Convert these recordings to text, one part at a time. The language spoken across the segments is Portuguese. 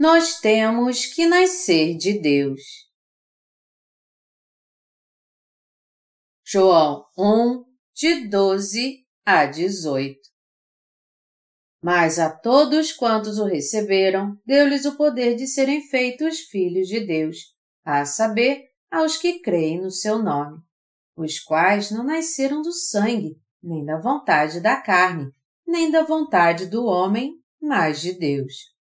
Nós temos que nascer de Deus. João 1, de 12 a 18 Mas a todos quantos o receberam, deu-lhes o poder de serem feitos filhos de Deus, a saber, aos que creem no seu nome, os quais não nasceram do sangue, nem da vontade da carne, nem da vontade do homem, mas de Deus.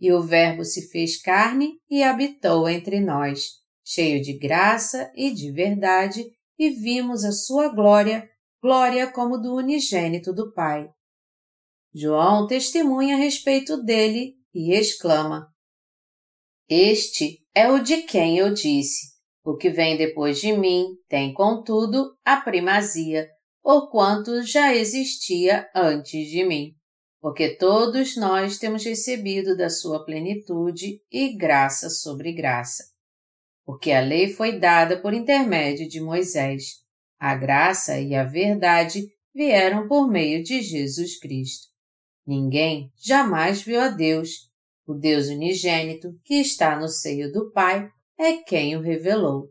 E o Verbo se fez carne e habitou entre nós, cheio de graça e de verdade, e vimos a sua glória, glória como do unigênito do Pai. João testemunha a respeito dele e exclama: Este é o de quem eu disse: O que vem depois de mim tem, contudo, a primazia, porquanto já existia antes de mim. Porque todos nós temos recebido da sua plenitude e graça sobre graça. Porque a lei foi dada por intermédio de Moisés. A graça e a verdade vieram por meio de Jesus Cristo. Ninguém jamais viu a Deus. O Deus unigênito, que está no seio do Pai, é quem o revelou.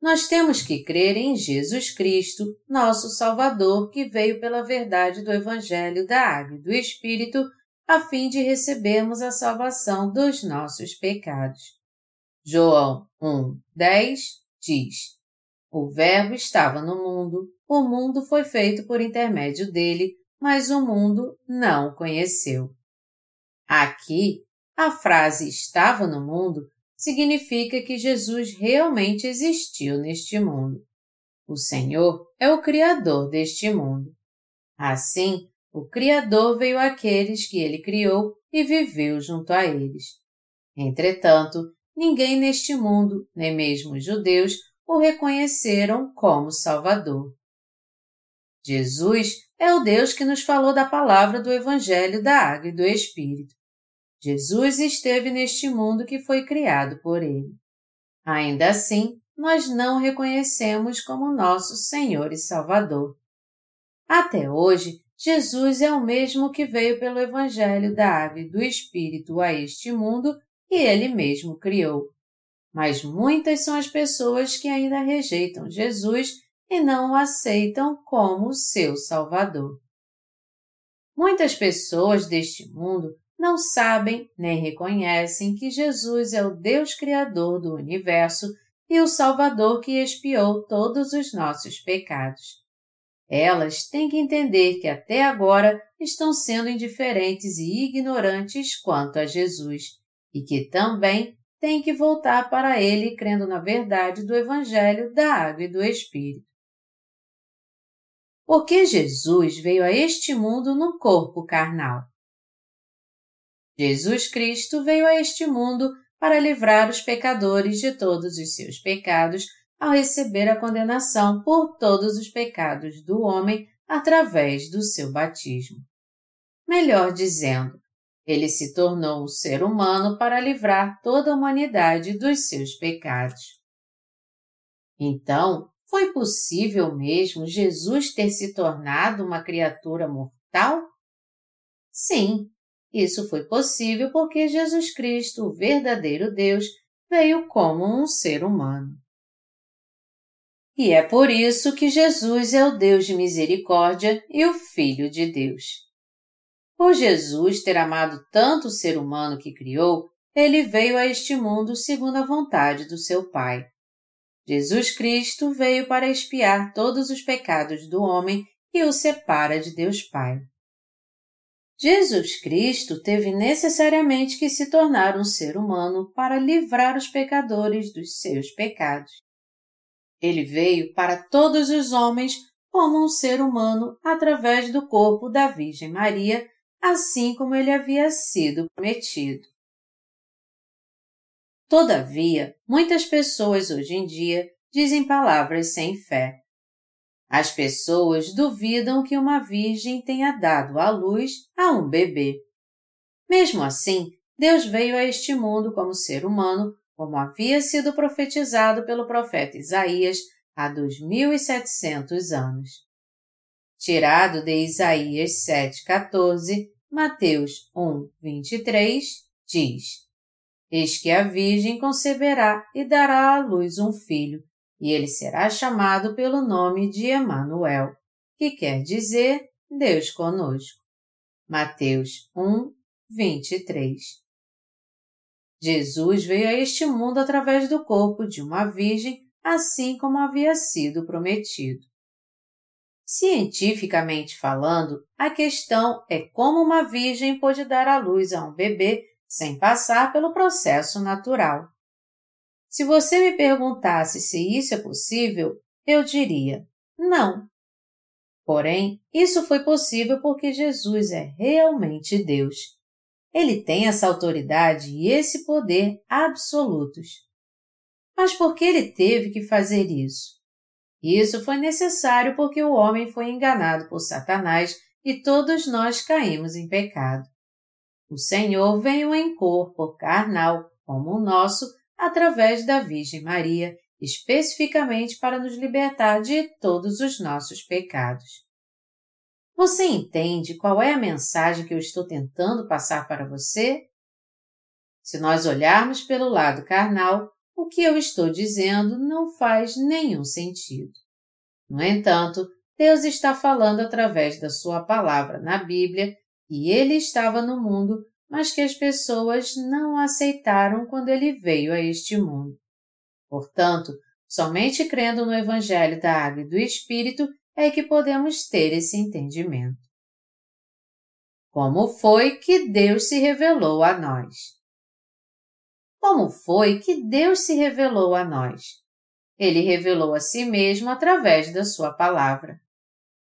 Nós temos que crer em Jesus Cristo, nosso Salvador, que veio pela verdade do Evangelho da Água e do Espírito, a fim de recebermos a salvação dos nossos pecados. João 1, 10 diz: O Verbo estava no mundo, o mundo foi feito por intermédio dele, mas o mundo não o conheceu. Aqui, a frase estava no mundo significa que Jesus realmente existiu neste mundo. O Senhor é o Criador deste mundo. Assim, o Criador veio àqueles que ele criou e viveu junto a eles. Entretanto, ninguém neste mundo, nem mesmo os judeus, o reconheceram como Salvador. Jesus é o Deus que nos falou da palavra do Evangelho da Água e do Espírito. Jesus esteve neste mundo que foi criado por Ele. Ainda assim, nós não o reconhecemos como nosso Senhor e Salvador. Até hoje, Jesus é o mesmo que veio pelo Evangelho da Água e do Espírito a este mundo e Ele mesmo criou. Mas muitas são as pessoas que ainda rejeitam Jesus e não o aceitam como seu Salvador. Muitas pessoas deste mundo não sabem nem reconhecem que Jesus é o Deus Criador do universo e o Salvador que expiou todos os nossos pecados. Elas têm que entender que até agora estão sendo indiferentes e ignorantes quanto a Jesus e que também têm que voltar para Ele crendo na verdade do Evangelho da Água e do Espírito. Porque Jesus veio a este mundo num corpo carnal. Jesus Cristo veio a este mundo para livrar os pecadores de todos os seus pecados ao receber a condenação por todos os pecados do homem através do seu batismo. Melhor dizendo, ele se tornou um ser humano para livrar toda a humanidade dos seus pecados. Então, foi possível mesmo Jesus ter se tornado uma criatura mortal? Sim, isso foi possível porque Jesus Cristo, o verdadeiro Deus, veio como um ser humano. E é por isso que Jesus é o Deus de misericórdia e o Filho de Deus. Por Jesus ter amado tanto o ser humano que criou, ele veio a este mundo segundo a vontade do seu Pai. Jesus Cristo veio para expiar todos os pecados do homem e o separa de Deus Pai. Jesus Cristo teve necessariamente que se tornar um ser humano para livrar os pecadores dos seus pecados. Ele veio para todos os homens como um ser humano através do corpo da Virgem Maria, assim como ele havia sido prometido. Todavia, muitas pessoas hoje em dia dizem palavras sem fé. As pessoas duvidam que uma virgem tenha dado à luz a um bebê. Mesmo assim, Deus veio a este mundo como ser humano, como havia sido profetizado pelo profeta Isaías há 2700 anos. Tirado de Isaías 7,14, Mateus 1, 23, diz: Eis que a Virgem conceberá e dará à luz um filho, e ele será chamado pelo nome de Emanuel, que quer dizer Deus conosco. Mateus 1, 23. Jesus veio a este mundo através do corpo de uma virgem, assim como havia sido prometido. Cientificamente falando, a questão é como uma virgem pode dar à luz a um bebê sem passar pelo processo natural. Se você me perguntasse se isso é possível, eu diria não. Porém, isso foi possível porque Jesus é realmente Deus. Ele tem essa autoridade e esse poder absolutos. Mas por que ele teve que fazer isso? Isso foi necessário porque o homem foi enganado por Satanás e todos nós caímos em pecado. O Senhor veio em corpo carnal, como o nosso, através da Virgem Maria, especificamente para nos libertar de todos os nossos pecados. Você entende qual é a mensagem que eu estou tentando passar para você? Se nós olharmos pelo lado carnal, o que eu estou dizendo não faz nenhum sentido. No entanto, Deus está falando através da Sua palavra na Bíblia e Ele estava no mundo mas que as pessoas não aceitaram quando ele veio a este mundo. Portanto, somente crendo no Evangelho da Água e do Espírito é que podemos ter esse entendimento. Como foi que Deus se revelou a nós? Como foi que Deus se revelou a nós? Ele revelou a si mesmo através da Sua palavra.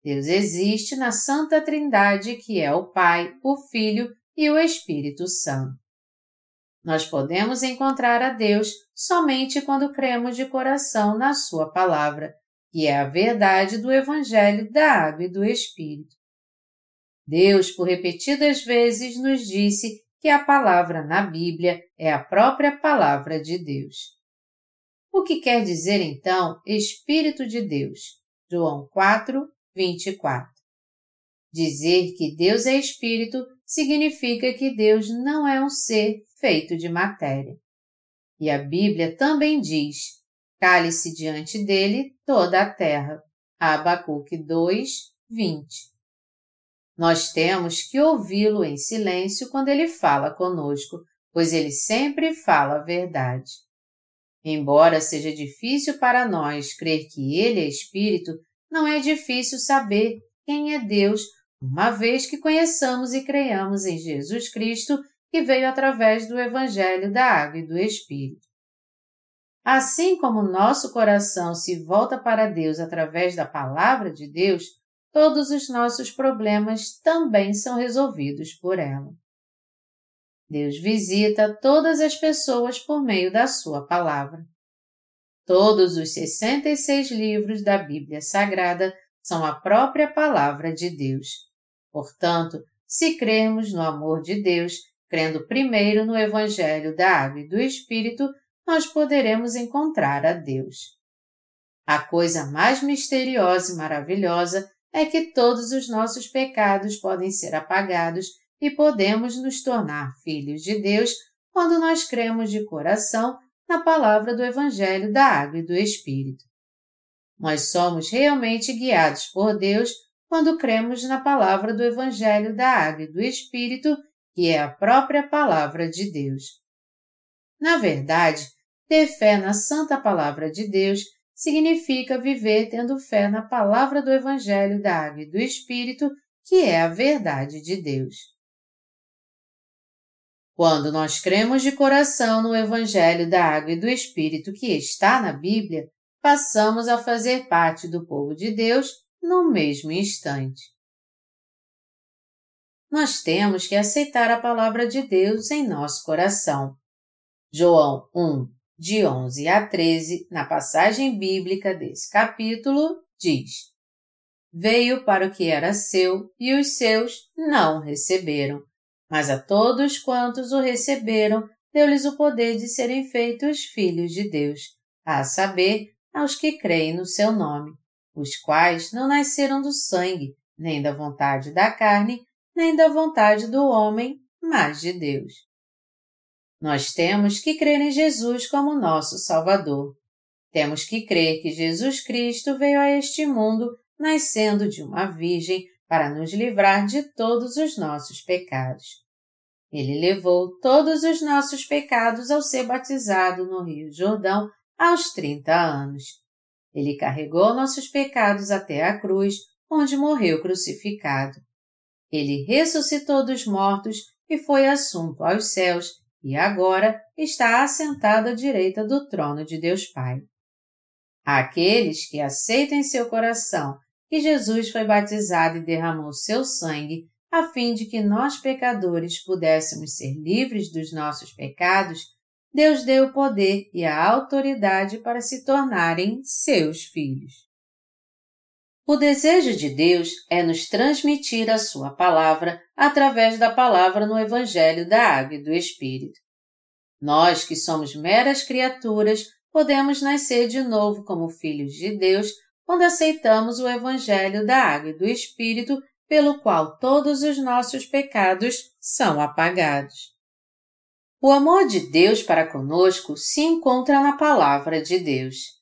Deus existe na Santa Trindade, que é o Pai, o Filho e o Espírito Santo. Nós podemos encontrar a Deus somente quando cremos de coração na Sua palavra, que é a verdade do Evangelho da Água e do Espírito. Deus, por repetidas vezes, nos disse que a palavra na Bíblia é a própria palavra de Deus. O que quer dizer então Espírito de Deus? João 4, 24. Dizer que Deus é Espírito significa que Deus não é um ser feito de matéria. E a Bíblia também diz: cale-se diante dele toda a terra. Abacuque 2, 20. Nós temos que ouvi-lo em silêncio quando ele fala conosco, pois ele sempre fala a verdade. Embora seja difícil para nós crer que ele é Espírito, não é difícil saber quem é Deus uma vez que conheçamos e creiamos em Jesus Cristo, que veio através do Evangelho da Água e do Espírito. Assim como nosso coração se volta para Deus através da Palavra de Deus, todos os nossos problemas também são resolvidos por ela. Deus visita todas as pessoas por meio da Sua Palavra. Todos os 66 livros da Bíblia Sagrada são a própria Palavra de Deus. Portanto, se crermos no amor de Deus, crendo primeiro no Evangelho da Água e do Espírito, nós poderemos encontrar a Deus. A coisa mais misteriosa e maravilhosa é que todos os nossos pecados podem ser apagados e podemos nos tornar filhos de Deus quando nós cremos de coração na palavra do Evangelho da Água e do Espírito. Nós somos realmente guiados por Deus quando cremos na palavra do Evangelho da Água e do Espírito, que é a própria palavra de Deus. Na verdade, ter fé na Santa Palavra de Deus significa viver tendo fé na palavra do Evangelho da Água e do Espírito, que é a verdade de Deus. Quando nós cremos de coração no Evangelho da Água e do Espírito que está na Bíblia, passamos a fazer parte do povo de Deus no mesmo instante. Nós temos que aceitar a palavra de Deus em nosso coração. João 1, de 11 a 13, na passagem bíblica desse capítulo, diz: Veio para o que era seu e os seus não receberam, mas a todos quantos o receberam, deu-lhes o poder de serem feitos filhos de Deus, a saber, aos que creem no seu nome os quais não nasceram do sangue, nem da vontade da carne, nem da vontade do homem, mas de Deus. Nós temos que crer em Jesus como nosso Salvador. Temos que crer que Jesus Cristo veio a este mundo nascendo de uma virgem para nos livrar de todos os nossos pecados. Ele levou todos os nossos pecados ao ser batizado no Rio Jordão aos 30 anos. Ele carregou nossos pecados até a cruz, onde morreu crucificado. Ele ressuscitou dos mortos e foi assunto aos céus e agora está assentado à direita do trono de Deus Pai. Aqueles que aceitam em seu coração que Jesus foi batizado e derramou seu sangue a fim de que nós pecadores pudéssemos ser livres dos nossos pecados, Deus deu o poder e a autoridade para se tornarem seus filhos. O desejo de Deus é nos transmitir a Sua palavra através da palavra no Evangelho da Água e do Espírito. Nós, que somos meras criaturas, podemos nascer de novo como filhos de Deus quando aceitamos o Evangelho da Água e do Espírito pelo qual todos os nossos pecados são apagados. O amor de Deus para conosco se encontra na Palavra de Deus.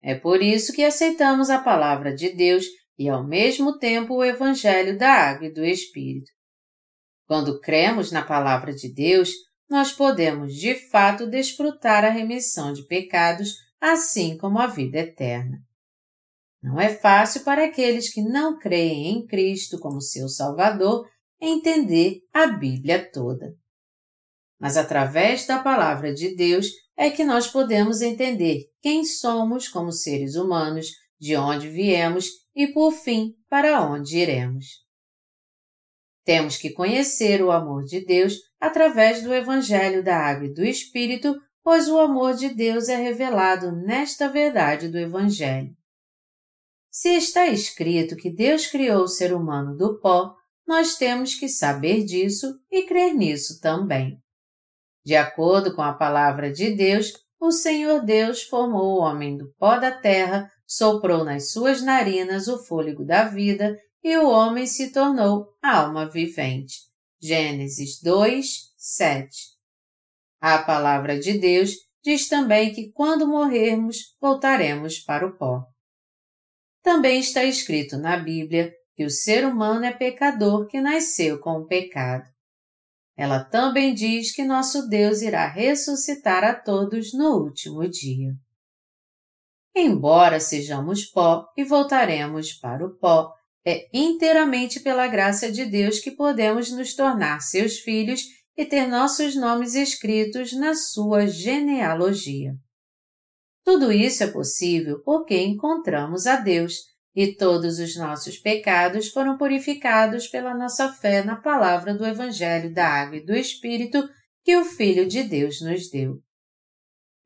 É por isso que aceitamos a Palavra de Deus e, ao mesmo tempo, o Evangelho da Água e do Espírito. Quando cremos na Palavra de Deus, nós podemos de fato desfrutar a remissão de pecados, assim como a vida eterna. Não é fácil para aqueles que não creem em Cristo como seu Salvador entender a Bíblia toda. Mas através da Palavra de Deus é que nós podemos entender quem somos como seres humanos, de onde viemos e, por fim, para onde iremos. Temos que conhecer o amor de Deus através do Evangelho da Água e do Espírito, pois o amor de Deus é revelado nesta verdade do Evangelho. Se está escrito que Deus criou o ser humano do pó, nós temos que saber disso e crer nisso também. De acordo com a palavra de Deus, o Senhor Deus formou o homem do pó da terra, soprou nas suas narinas o fôlego da vida e o homem se tornou alma vivente. Gênesis 2, 7. A palavra de Deus diz também que quando morrermos, voltaremos para o pó. Também está escrito na Bíblia que o ser humano é pecador que nasceu com o pecado. Ela também diz que nosso Deus irá ressuscitar a todos no último dia. Embora sejamos pó e voltaremos para o pó, é inteiramente pela graça de Deus que podemos nos tornar seus filhos e ter nossos nomes escritos na sua genealogia. Tudo isso é possível porque encontramos a Deus e todos os nossos pecados foram purificados pela nossa fé na palavra do Evangelho da Água e do Espírito que o Filho de Deus nos deu.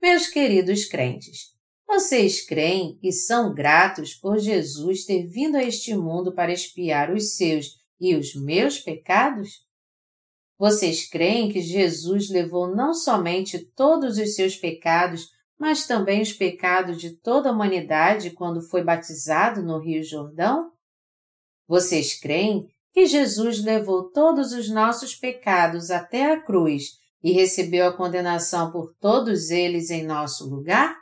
Meus queridos crentes, vocês creem e são gratos por Jesus ter vindo a este mundo para expiar os seus e os meus pecados? Vocês creem que Jesus levou não somente todos os seus pecados mas também os pecados de toda a humanidade quando foi batizado no Rio Jordão? Vocês creem que Jesus levou todos os nossos pecados até a cruz e recebeu a condenação por todos eles em nosso lugar?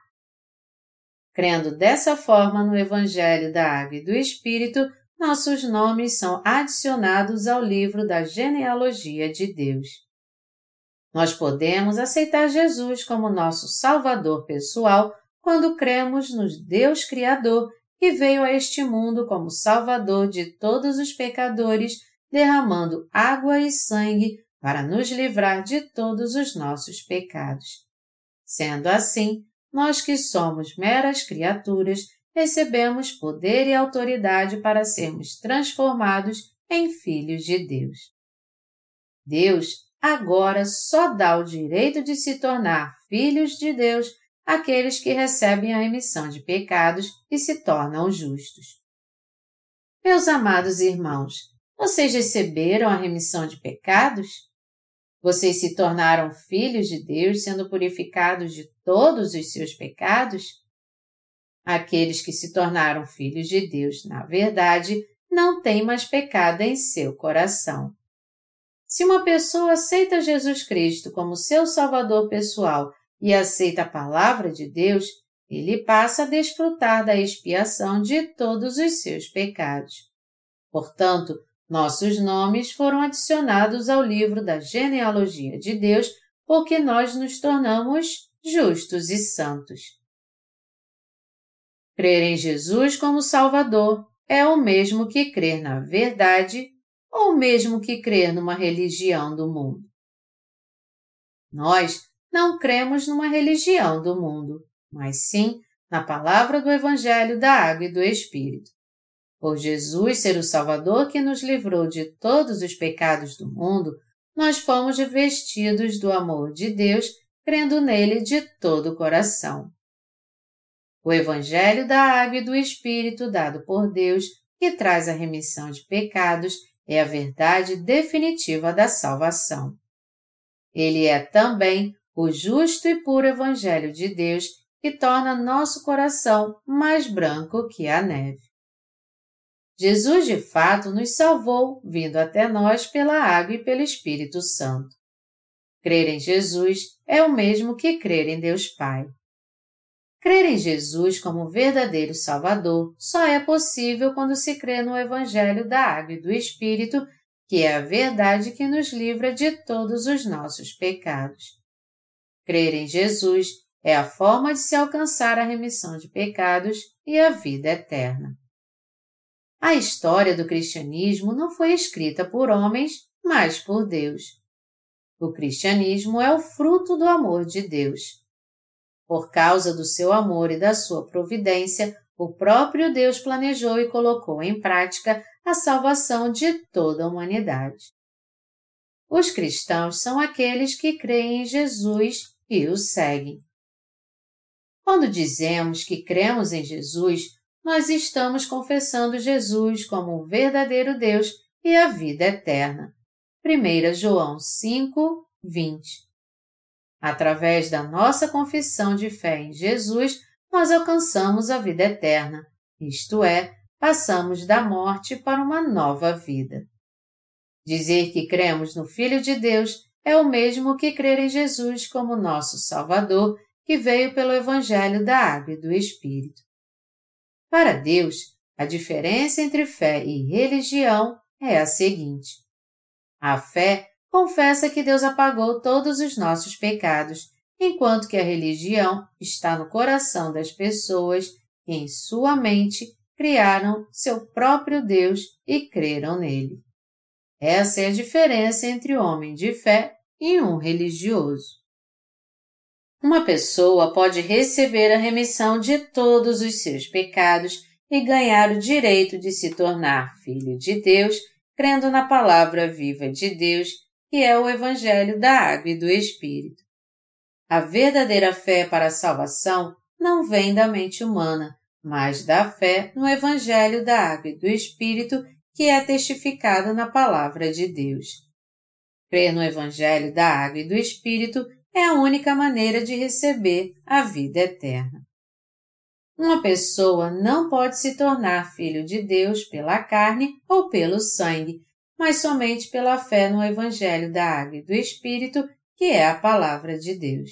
Crendo dessa forma no Evangelho da Água e do Espírito, nossos nomes são adicionados ao livro da genealogia de Deus. Nós podemos aceitar Jesus como nosso Salvador pessoal quando cremos no Deus Criador que veio a este mundo como Salvador de todos os pecadores, derramando água e sangue para nos livrar de todos os nossos pecados. Sendo assim, nós que somos meras criaturas, recebemos poder e autoridade para sermos transformados em filhos de Deus. Deus agora só dá o direito de se tornar filhos de Deus àqueles que recebem a remissão de pecados e se tornam justos. Meus amados irmãos, vocês receberam a remissão de pecados? Vocês se tornaram filhos de Deus sendo purificados de todos os seus pecados? Aqueles que se tornaram filhos de Deus, na verdade, não têm mais pecado em seu coração. Se uma pessoa aceita Jesus Cristo como seu Salvador pessoal e aceita a palavra de Deus, ele passa a desfrutar da expiação de todos os seus pecados. Portanto, nossos nomes foram adicionados ao livro da genealogia de Deus porque nós nos tornamos justos e santos. Crer em Jesus como Salvador é o mesmo que crer na verdade ou mesmo que crer numa religião do mundo. Nós não cremos numa religião do mundo, mas sim na palavra do Evangelho da Água e do Espírito. Por Jesus ser o Salvador que nos livrou de todos os pecados do mundo, nós fomos revestidos do amor de Deus, crendo nele de todo o coração. O Evangelho da Água e do Espírito dado por Deus, que traz a remissão de pecados, é a verdade definitiva da salvação. Ele é também o justo e puro Evangelho de Deus que torna nosso coração mais branco que a neve. Jesus de fato nos salvou vindo até nós pela água e pelo Espírito Santo. Crer em Jesus é o mesmo que crer em Deus Pai. Crer em Jesus como verdadeiro Salvador só é possível quando se crê no Evangelho da Água e do Espírito, que é a verdade que nos livra de todos os nossos pecados. Crer em Jesus é a forma de se alcançar a remissão de pecados e a vida eterna. A história do cristianismo não foi escrita por homens, mas por Deus. O cristianismo é o fruto do amor de Deus. Por causa do seu amor e da sua providência, o próprio Deus planejou e colocou em prática a salvação de toda a humanidade. Os cristãos são aqueles que creem em Jesus e o seguem. Quando dizemos que cremos em Jesus, nós estamos confessando Jesus como o verdadeiro Deus e a vida eterna. 1 João 5, 20 Através da nossa confissão de fé em Jesus, nós alcançamos a vida eterna, isto é, passamos da morte para uma nova vida. Dizer que cremos no Filho de Deus é o mesmo que crer em Jesus como nosso Salvador, que veio pelo Evangelho da Água e do Espírito. Para Deus, a diferença entre fé e religião é a seguinte: a fé confessa que Deus apagou todos os nossos pecados, enquanto que a religião está no coração das pessoas que, em sua mente, criaram seu próprio Deus e creram nele. Essa é a diferença entre o homem de fé e um religioso. Uma pessoa pode receber a remissão de todos os seus pecados e ganhar o direito de se tornar filho de Deus, crendo na palavra viva de Deus que é o Evangelho da Água e do Espírito. A verdadeira fé para a salvação não vem da mente humana, mas da fé no Evangelho da Água e do Espírito que é testificado na Palavra de Deus. Crer no Evangelho da Água e do Espírito é a única maneira de receber a vida eterna. Uma pessoa não pode se tornar filho de Deus pela carne ou pelo sangue, mas somente pela fé no Evangelho da Água e do Espírito, que é a Palavra de Deus.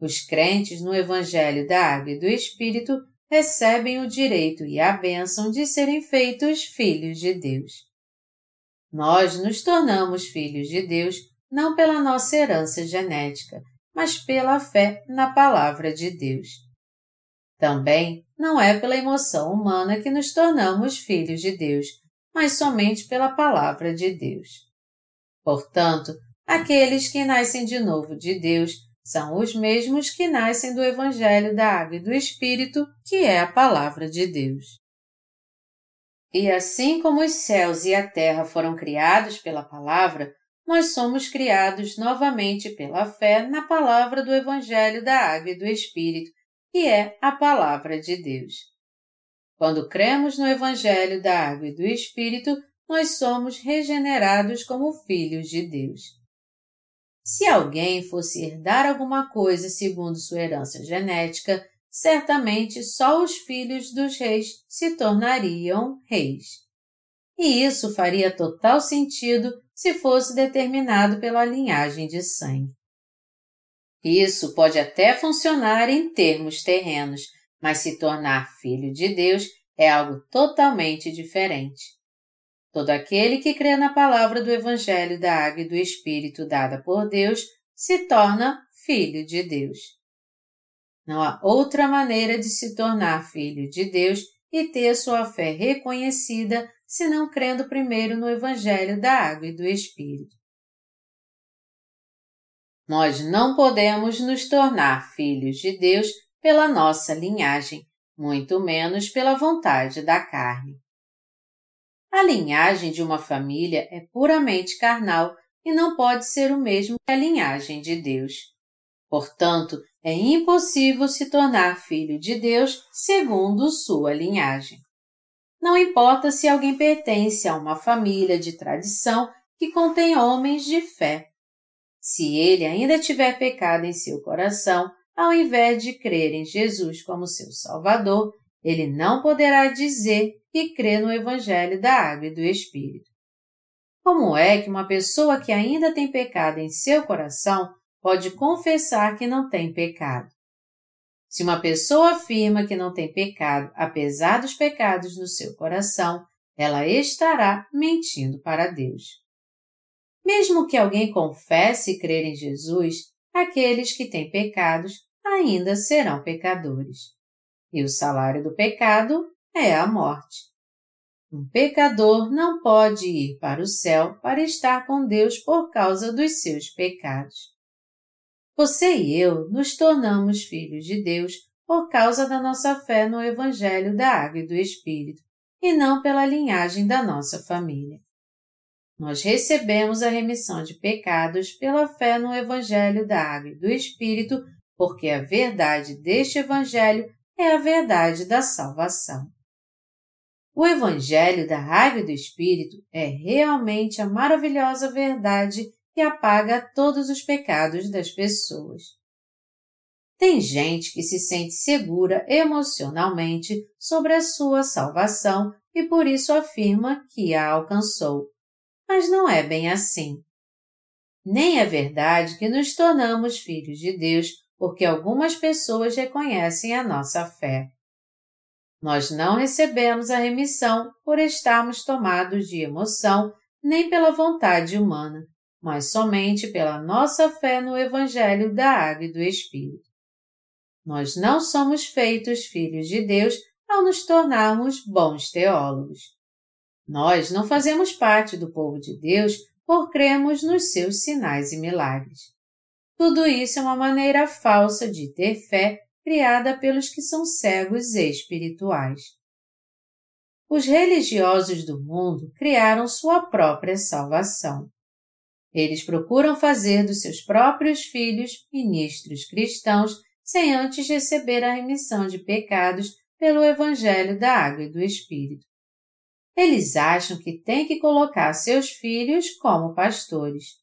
Os crentes no Evangelho da Água e do Espírito recebem o direito e a bênção de serem feitos filhos de Deus. Nós nos tornamos filhos de Deus não pela nossa herança genética, mas pela fé na Palavra de Deus. Também não é pela emoção humana que nos tornamos filhos de Deus, mas somente pela palavra de Deus. Portanto, aqueles que nascem de novo de Deus são os mesmos que nascem do Evangelho da Água e do Espírito, que é a palavra de Deus. E assim como os céus e a terra foram criados pela palavra, nós somos criados novamente pela fé na palavra do Evangelho da Água e do Espírito, que é a palavra de Deus. Quando cremos no Evangelho da Água e do Espírito, nós somos regenerados como filhos de Deus. Se alguém fosse herdar alguma coisa segundo sua herança genética, certamente só os filhos dos reis se tornariam reis. E isso faria total sentido se fosse determinado pela linhagem de sangue. Isso pode até funcionar em termos terrenos, mas se tornar filho de Deus é algo totalmente diferente. Todo aquele que crê na palavra do Evangelho da Água e do Espírito dada por Deus se torna filho de Deus. Não há outra maneira de se tornar filho de Deus e ter sua fé reconhecida senão crendo primeiro no Evangelho da Água e do Espírito. Nós não podemos nos tornar filhos de Deus pela nossa linhagem, muito menos pela vontade da carne. A linhagem de uma família é puramente carnal e não pode ser o mesmo que a linhagem de Deus. Portanto, é impossível se tornar filho de Deus segundo sua linhagem. Não importa se alguém pertence a uma família de tradição que contém homens de fé. Se ele ainda tiver pecado em seu coração, ao invés de crer em Jesus como seu Salvador, ele não poderá dizer que crê no Evangelho da Água e do Espírito. Como é que uma pessoa que ainda tem pecado em seu coração pode confessar que não tem pecado? Se uma pessoa afirma que não tem pecado, apesar dos pecados no seu coração, ela estará mentindo para Deus. Mesmo que alguém confesse crer em Jesus, aqueles que têm pecados ainda serão pecadores. E o salário do pecado é a morte. Um pecador não pode ir para o céu para estar com Deus por causa dos seus pecados. Você e eu nos tornamos filhos de Deus por causa da nossa fé no Evangelho da Água e do Espírito, e não pela linhagem da nossa família. Nós recebemos a remissão de pecados pela fé no Evangelho da Água e do Espírito, porque a verdade deste Evangelho é a verdade da salvação. O Evangelho da Água do Espírito é realmente a maravilhosa verdade que apaga todos os pecados das pessoas. Tem gente que se sente segura emocionalmente sobre a sua salvação e por isso afirma que a alcançou mas não é bem assim. Nem é verdade que nos tornamos filhos de Deus porque algumas pessoas reconhecem a nossa fé. Nós não recebemos a remissão por estarmos tomados de emoção nem pela vontade humana, mas somente pela nossa fé no Evangelho da Água e do Espírito. Nós não somos feitos filhos de Deus ao nos tornarmos bons teólogos. Nós não fazemos parte do povo de Deus por cremos nos seus sinais e milagres. Tudo isso é uma maneira falsa de ter fé criada pelos que são cegos espirituais. Os religiosos do mundo criaram sua própria salvação. Eles procuram fazer dos seus próprios filhos ministros cristãos sem antes receber a remissão de pecados pelo Evangelho da Água e do Espírito. Eles acham que têm que colocar seus filhos como pastores.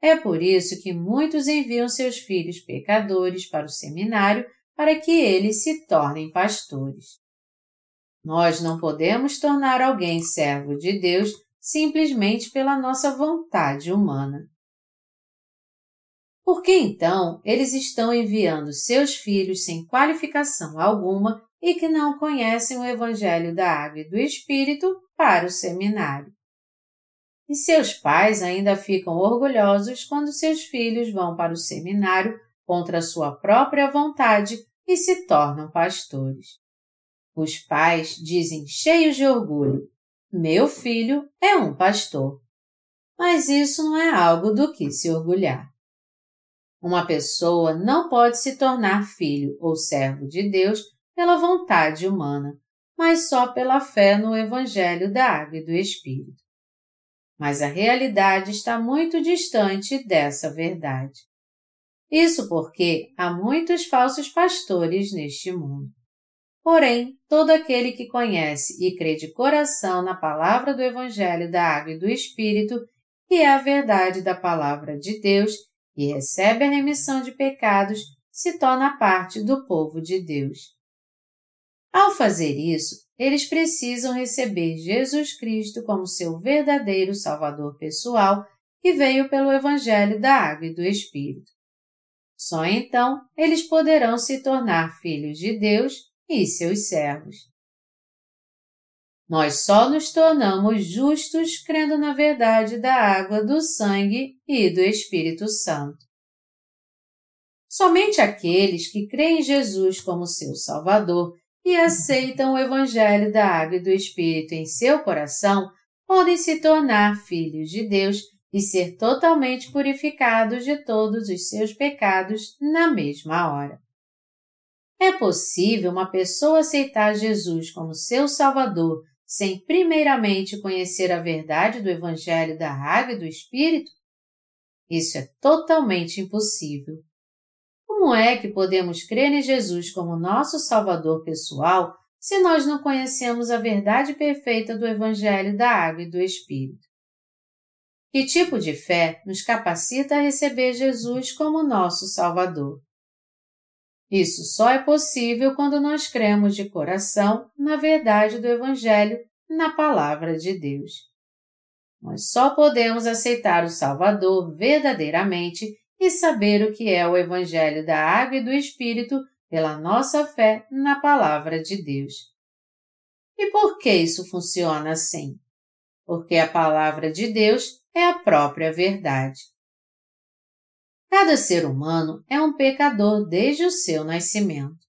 É por isso que muitos enviam seus filhos pecadores para o seminário para que eles se tornem pastores. Nós não podemos tornar alguém servo de Deus simplesmente pela nossa vontade humana. Por que então eles estão enviando seus filhos sem qualificação alguma e que não conhecem o Evangelho da Água e do Espírito para o seminário. E seus pais ainda ficam orgulhosos quando seus filhos vão para o seminário contra sua própria vontade e se tornam pastores. Os pais dizem cheios de orgulho: Meu filho é um pastor. Mas isso não é algo do que se orgulhar. Uma pessoa não pode se tornar filho ou servo de Deus pela vontade humana, mas só pela fé no Evangelho da Água e do Espírito. Mas a realidade está muito distante dessa verdade. Isso porque há muitos falsos pastores neste mundo. Porém, todo aquele que conhece e crê de coração na palavra do Evangelho da Água e do Espírito, que é a verdade da palavra de Deus, e recebe a remissão de pecados, se torna parte do povo de Deus. Ao fazer isso, eles precisam receber Jesus Cristo como seu verdadeiro Salvador pessoal que veio pelo Evangelho da Água e do Espírito. Só então eles poderão se tornar filhos de Deus e seus servos. Nós só nos tornamos justos crendo na verdade da água, do sangue e do Espírito Santo. Somente aqueles que creem em Jesus como seu Salvador e aceitam o Evangelho da Água e do Espírito em seu coração podem se tornar filhos de Deus e ser totalmente purificados de todos os seus pecados na mesma hora. É possível uma pessoa aceitar Jesus como seu Salvador sem primeiramente conhecer a verdade do Evangelho da Água e do Espírito? Isso é totalmente impossível. Como é que podemos crer em Jesus como nosso Salvador pessoal se nós não conhecemos a verdade perfeita do Evangelho da Água e do Espírito? Que tipo de fé nos capacita a receber Jesus como nosso Salvador? Isso só é possível quando nós cremos de coração na verdade do Evangelho, na Palavra de Deus. Nós só podemos aceitar o Salvador verdadeiramente e saber o que é o Evangelho da Água e do Espírito pela nossa fé na Palavra de Deus. E por que isso funciona assim? Porque a Palavra de Deus é a própria verdade. Cada ser humano é um pecador desde o seu nascimento.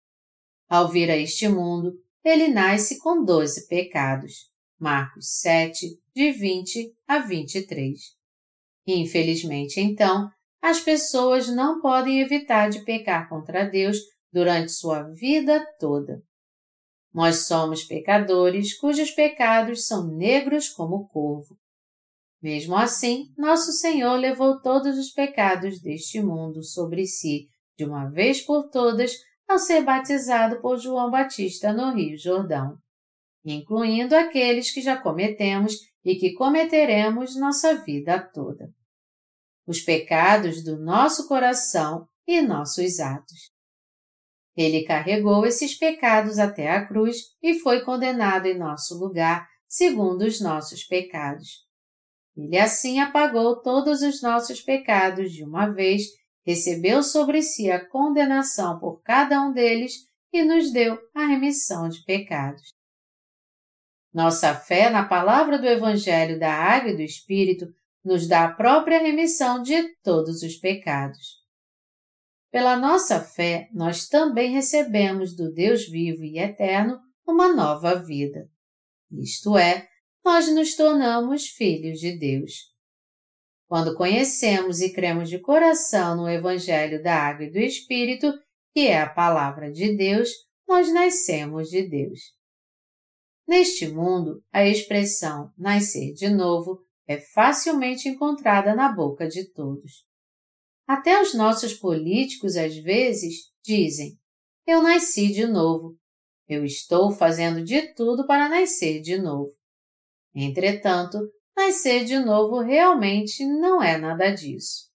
Ao vir a este mundo, ele nasce com doze pecados. Marcos 7, de 20 a 23. Infelizmente, então, as pessoas não podem evitar de pecar contra Deus durante sua vida toda. Nós somos pecadores cujos pecados são negros como o corvo. Mesmo assim, nosso Senhor levou todos os pecados deste mundo sobre si, de uma vez por todas, ao ser batizado por João Batista no Rio Jordão, incluindo aqueles que já cometemos e que cometeremos nossa vida toda os pecados do nosso coração e nossos atos. Ele carregou esses pecados até a cruz e foi condenado em nosso lugar, segundo os nossos pecados. Ele assim apagou todos os nossos pecados de uma vez, recebeu sobre si a condenação por cada um deles e nos deu a remissão de pecados. Nossa fé na palavra do Evangelho da Água e do Espírito nos dá a própria remissão de todos os pecados. Pela nossa fé, nós também recebemos do Deus vivo e eterno uma nova vida. Isto é, nós nos tornamos filhos de Deus. Quando conhecemos e cremos de coração no Evangelho da Água e do Espírito, que é a palavra de Deus, nós nascemos de Deus. Neste mundo, a expressão nascer de novo é facilmente encontrada na boca de todos. Até os nossos políticos, às vezes, dizem: Eu nasci de novo. Eu estou fazendo de tudo para nascer de novo. Entretanto, nascer de novo realmente não é nada disso.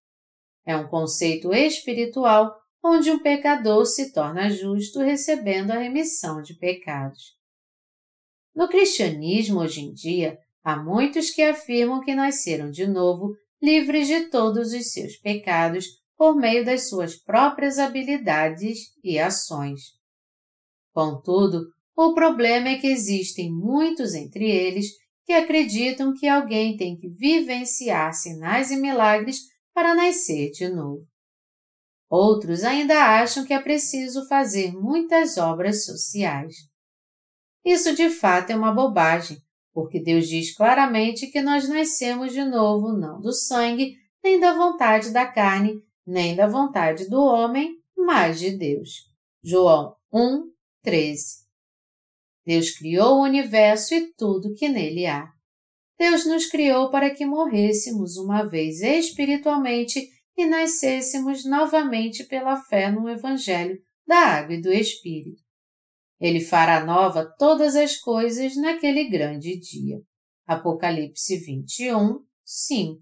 É um conceito espiritual onde um pecador se torna justo recebendo a remissão de pecados. No cristianismo hoje em dia, Há muitos que afirmam que nasceram de novo, livres de todos os seus pecados, por meio das suas próprias habilidades e ações. Contudo, o problema é que existem muitos entre eles que acreditam que alguém tem que vivenciar sinais e milagres para nascer de novo. Outros ainda acham que é preciso fazer muitas obras sociais. Isso de fato é uma bobagem, porque Deus diz claramente que nós nascemos de novo não do sangue, nem da vontade da carne, nem da vontade do homem, mas de Deus. João 1, 13. Deus criou o universo e tudo que nele há. Deus nos criou para que morrêssemos uma vez espiritualmente e nascêssemos novamente pela fé no Evangelho da Água e do Espírito. Ele fará nova todas as coisas naquele grande dia. Apocalipse 21, 5.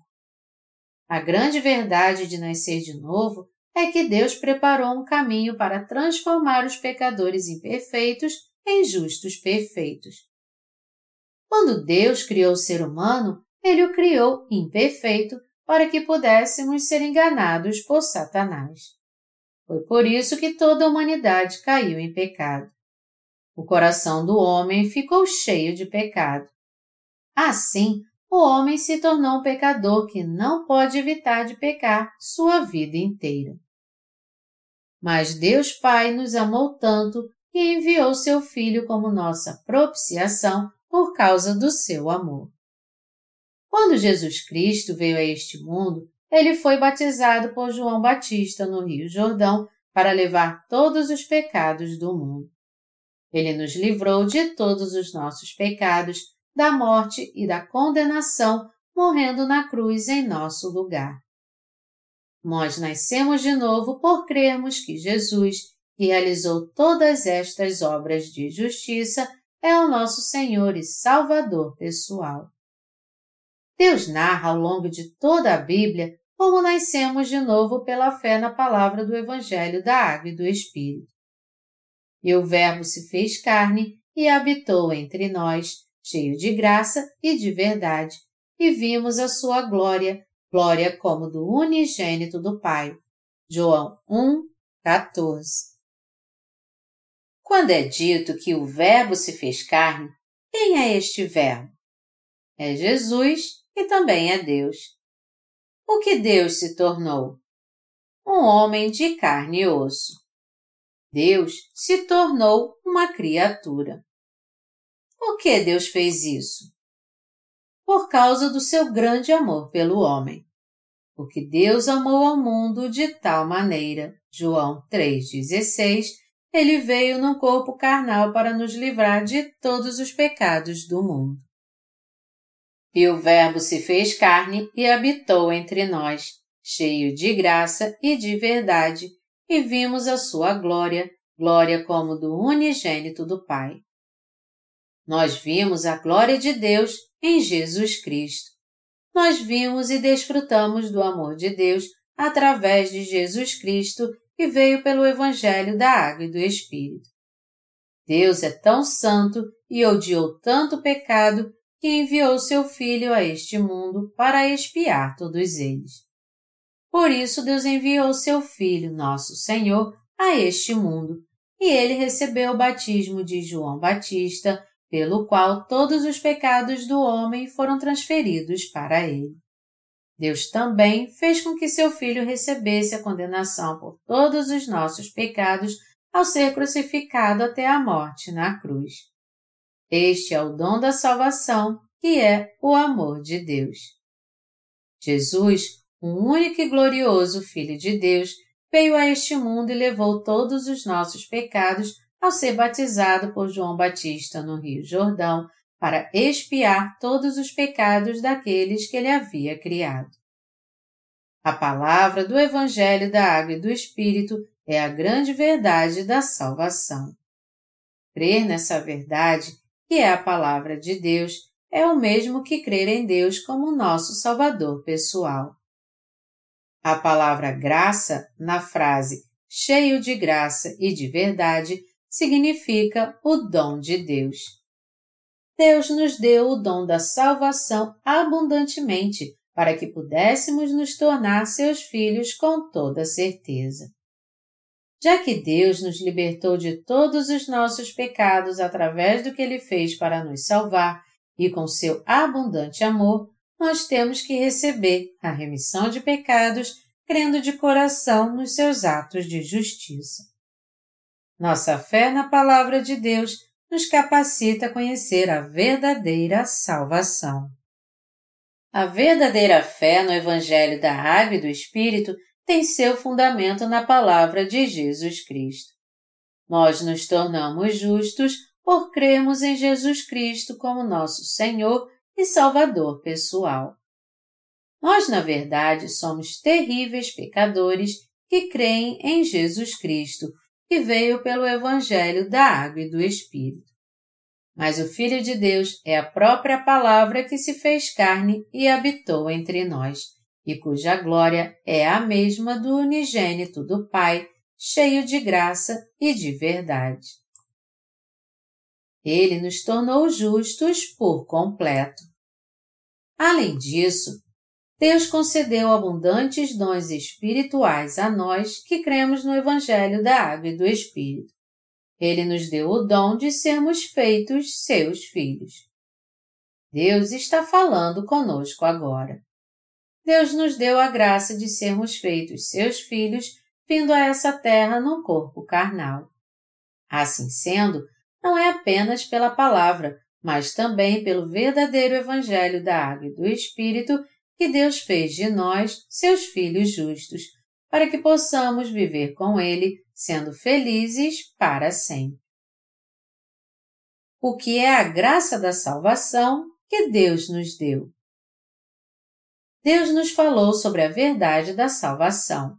A grande verdade de nascer de novo é que Deus preparou um caminho para transformar os pecadores imperfeitos em justos perfeitos. Quando Deus criou o ser humano, ele o criou imperfeito para que pudéssemos ser enganados por Satanás. Foi por isso que toda a humanidade caiu em pecado. O coração do homem ficou cheio de pecado. Assim, o homem se tornou um pecador que não pode evitar de pecar sua vida inteira. Mas Deus Pai nos amou tanto que enviou seu Filho como nossa propiciação por causa do seu amor. Quando Jesus Cristo veio a este mundo, ele foi batizado por João Batista no Rio Jordão para levar todos os pecados do mundo. Ele nos livrou de todos os nossos pecados, da morte e da condenação, morrendo na cruz em nosso lugar. Nós nascemos de novo por crermos que Jesus, que realizou todas estas obras de justiça, é o nosso Senhor e Salvador pessoal. Deus narra ao longo de toda a Bíblia como nascemos de novo pela fé na palavra do Evangelho da Água e do Espírito. E o Verbo se fez carne e habitou entre nós, cheio de graça e de verdade, e vimos a sua glória, glória como do unigênito do Pai. João 1, 14. Quando é dito que o Verbo se fez carne, quem é este Verbo? É Jesus e também é Deus. O que Deus se tornou? Um homem de carne e osso. Deus se tornou uma criatura. Por que Deus fez isso? Por causa do seu grande amor pelo homem. Porque Deus amou ao mundo de tal maneira, João 3,16, ele veio num corpo carnal para nos livrar de todos os pecados do mundo. E o Verbo se fez carne e habitou entre nós, cheio de graça e de verdade, e vimos a sua glória, glória como do unigênito do Pai. Nós vimos a glória de Deus em Jesus Cristo. Nós vimos e desfrutamos do amor de Deus através de Jesus Cristo que veio pelo Evangelho da Água e do Espírito. Deus é tão santo e odiou tanto pecado que enviou seu Filho a este mundo para expiar todos eles. Por isso Deus enviou seu Filho, nosso Senhor, a este mundo, e ele recebeu o batismo de João Batista, pelo qual todos os pecados do homem foram transferidos para ele. Deus também fez com que seu Filho recebesse a condenação por todos os nossos pecados ao ser crucificado até a morte na cruz. Este é o dom da salvação, que é o amor de Deus. Jesus, um único e glorioso Filho de Deus, veio a este mundo e levou todos os nossos pecados ao ser batizado por João Batista no Rio Jordão para expiar todos os pecados daqueles que ele havia criado. A palavra do Evangelho da Água e do Espírito é a grande verdade da salvação. Crer nessa verdade, que é a palavra de Deus, é o mesmo que crer em Deus como nosso Salvador pessoal. A palavra graça, na frase cheio de graça e de verdade, significa o dom de Deus. Deus nos deu o dom da salvação abundantemente para que pudéssemos nos tornar seus filhos com toda certeza. Já que Deus nos libertou de todos os nossos pecados através do que Ele fez para nos salvar e com seu abundante amor, nós temos que receber a remissão de pecados crendo de coração nos seus atos de justiça. Nossa fé na Palavra de Deus nos capacita a conhecer a verdadeira salvação. A verdadeira fé no Evangelho da Água e do Espírito tem seu fundamento na palavra de Jesus Cristo. Nós nos tornamos justos por crermos em Jesus Cristo como nosso Senhor e Salvador pessoal. Nós, na verdade, somos terríveis pecadores que creem em Jesus Cristo que veio pelo Evangelho da Água e do Espírito. Mas o Filho de Deus é a própria palavra que se fez carne e habitou entre nós, e cuja glória é a mesma do unigênito do Pai, cheio de graça e de verdade. Ele nos tornou justos por completo. Além disso, Deus concedeu abundantes dons espirituais a nós que cremos no Evangelho da Água e do Espírito. Ele nos deu o dom de sermos feitos seus filhos. Deus está falando conosco agora. Deus nos deu a graça de sermos feitos seus filhos vindo a essa terra num corpo carnal. Assim sendo, não é apenas pela palavra, mas também pelo verdadeiro Evangelho da Água e do Espírito que Deus fez de nós seus filhos justos, para que possamos viver com Ele, sendo felizes para sempre. O que é a graça da salvação que Deus nos deu? Deus nos falou sobre a verdade da salvação.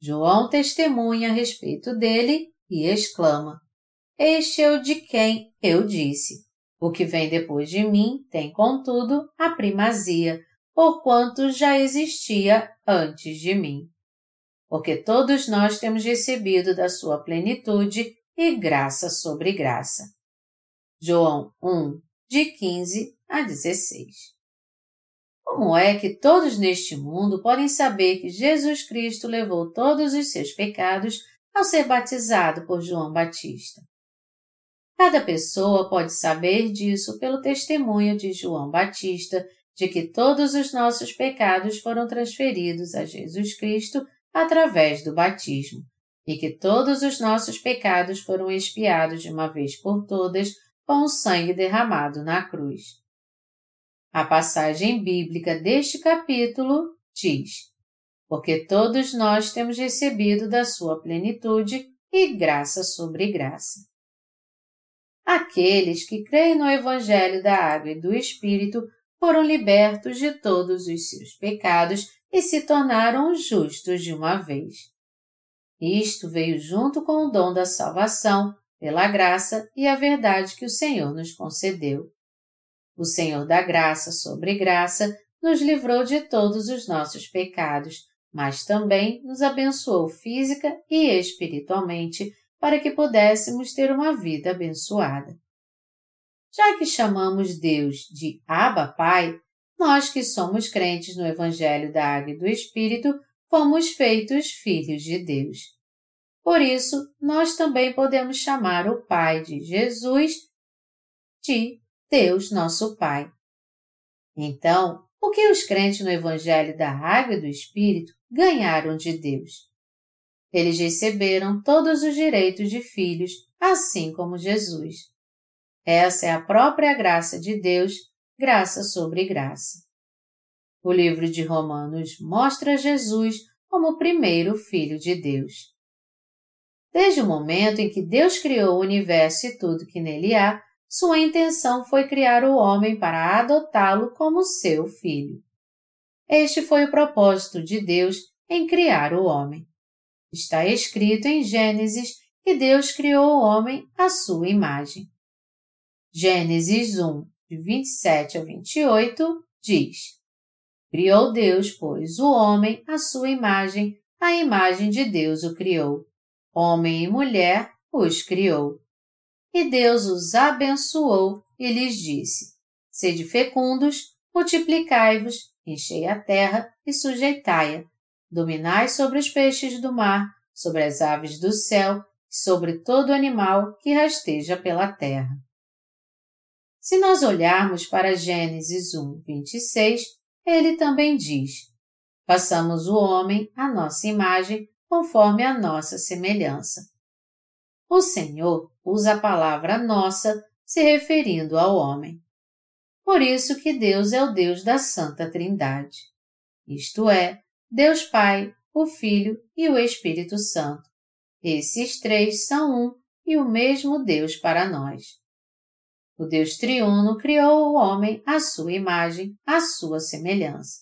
João testemunha a respeito dele e exclama: Este é o de quem eu disse. O que vem depois de mim tem, contudo, a primazia, porquanto já existia antes de mim. Porque todos nós temos recebido da sua plenitude e graça sobre graça. João 1, de 15 a 16. Como é que todos neste mundo podem saber que Jesus Cristo levou todos os seus pecados ao ser batizado por João Batista? Cada pessoa pode saber disso pelo testemunho de João Batista de que todos os nossos pecados foram transferidos a Jesus Cristo através do batismo e que todos os nossos pecados foram expiados de uma vez por todas com o sangue derramado na cruz. A passagem bíblica deste capítulo diz: Porque todos nós temos recebido da sua plenitude e graça sobre graça. Aqueles que creem no Evangelho da Água e do Espírito foram libertos de todos os seus pecados e se tornaram justos de uma vez. Isto veio junto com o dom da salvação, pela graça e a verdade que o Senhor nos concedeu. O Senhor da graça sobre graça nos livrou de todos os nossos pecados, mas também nos abençoou física e espiritualmente para que pudéssemos ter uma vida abençoada. Já que chamamos Deus de Abba Pai, nós que somos crentes no Evangelho da Água e do Espírito, fomos feitos filhos de Deus. Por isso, nós também podemos chamar o Pai de Jesus de Deus nosso Pai. Então, o que os crentes no Evangelho da Água e do Espírito ganharam de Deus? Eles receberam todos os direitos de filhos, assim como Jesus. Essa é a própria graça de Deus, graça sobre graça. O livro de Romanos mostra Jesus como o primeiro Filho de Deus. Desde o momento em que Deus criou o universo e tudo que nele há, sua intenção foi criar o homem para adotá-lo como seu filho. Este foi o propósito de Deus em criar o homem. Está escrito em Gênesis que Deus criou o homem à sua imagem. Gênesis 1, de 27 a 28, diz: Criou Deus, pois, o homem à sua imagem, a imagem de Deus o criou. Homem e mulher os criou. E Deus os abençoou e lhes disse: Sede fecundos, multiplicai-vos, enchei a terra e sujeitai-a. Dominai sobre os peixes do mar, sobre as aves do céu e sobre todo animal que rasteja pela terra. Se nós olharmos para Gênesis 1, 26, ele também diz: Façamos o homem à nossa imagem, conforme a nossa semelhança. O Senhor usa a palavra nossa se referindo ao homem. Por isso que Deus é o Deus da Santa Trindade. Isto é, Deus Pai, o Filho e o Espírito Santo. Esses três são um e o mesmo Deus para nós. O Deus triuno criou o homem à sua imagem, à sua semelhança.